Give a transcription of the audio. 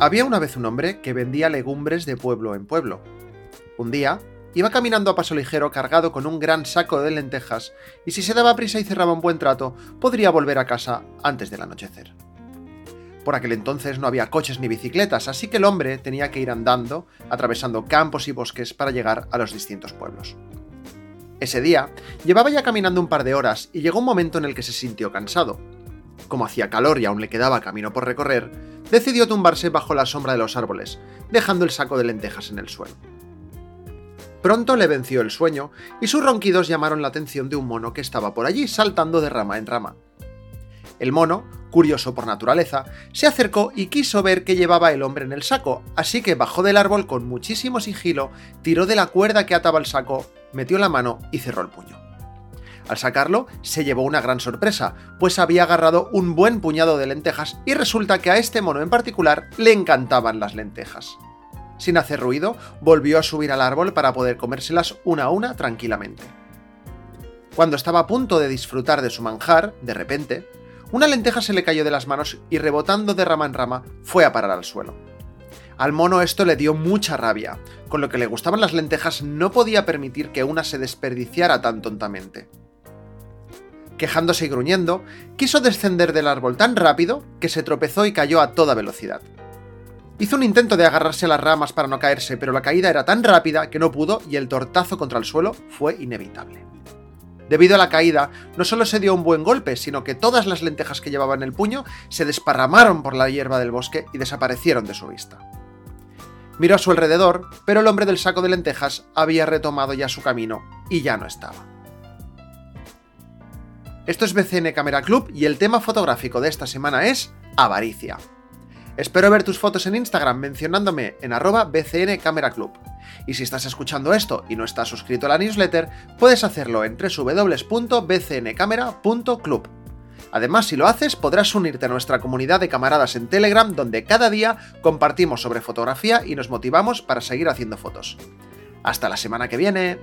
Había una vez un hombre que vendía legumbres de pueblo en pueblo. Un día, iba caminando a paso ligero cargado con un gran saco de lentejas, y si se daba prisa y cerraba un buen trato, podría volver a casa antes del anochecer. Por aquel entonces no había coches ni bicicletas, así que el hombre tenía que ir andando, atravesando campos y bosques para llegar a los distintos pueblos. Ese día, llevaba ya caminando un par de horas y llegó un momento en el que se sintió cansado. Como hacía calor y aún le quedaba camino por recorrer, decidió tumbarse bajo la sombra de los árboles, dejando el saco de lentejas en el suelo. Pronto le venció el sueño y sus ronquidos llamaron la atención de un mono que estaba por allí saltando de rama en rama. El mono, curioso por naturaleza, se acercó y quiso ver qué llevaba el hombre en el saco, así que bajó del árbol con muchísimo sigilo, tiró de la cuerda que ataba el saco, metió la mano y cerró el puño. Al sacarlo, se llevó una gran sorpresa, pues había agarrado un buen puñado de lentejas y resulta que a este mono en particular le encantaban las lentejas. Sin hacer ruido, volvió a subir al árbol para poder comérselas una a una tranquilamente. Cuando estaba a punto de disfrutar de su manjar, de repente, una lenteja se le cayó de las manos y rebotando de rama en rama fue a parar al suelo. Al mono esto le dio mucha rabia, con lo que le gustaban las lentejas no podía permitir que una se desperdiciara tan tontamente. Quejándose y gruñendo, quiso descender del árbol tan rápido que se tropezó y cayó a toda velocidad. Hizo un intento de agarrarse a las ramas para no caerse, pero la caída era tan rápida que no pudo y el tortazo contra el suelo fue inevitable. Debido a la caída, no solo se dio un buen golpe, sino que todas las lentejas que llevaba en el puño se desparramaron por la hierba del bosque y desaparecieron de su vista. Miró a su alrededor, pero el hombre del saco de lentejas había retomado ya su camino y ya no estaba. Esto es BCN Camera Club y el tema fotográfico de esta semana es avaricia. Espero ver tus fotos en Instagram mencionándome en arroba BCN Camera Club. Y si estás escuchando esto y no estás suscrito a la newsletter, puedes hacerlo en www.bcncamera.club. Además, si lo haces, podrás unirte a nuestra comunidad de camaradas en Telegram, donde cada día compartimos sobre fotografía y nos motivamos para seguir haciendo fotos. Hasta la semana que viene.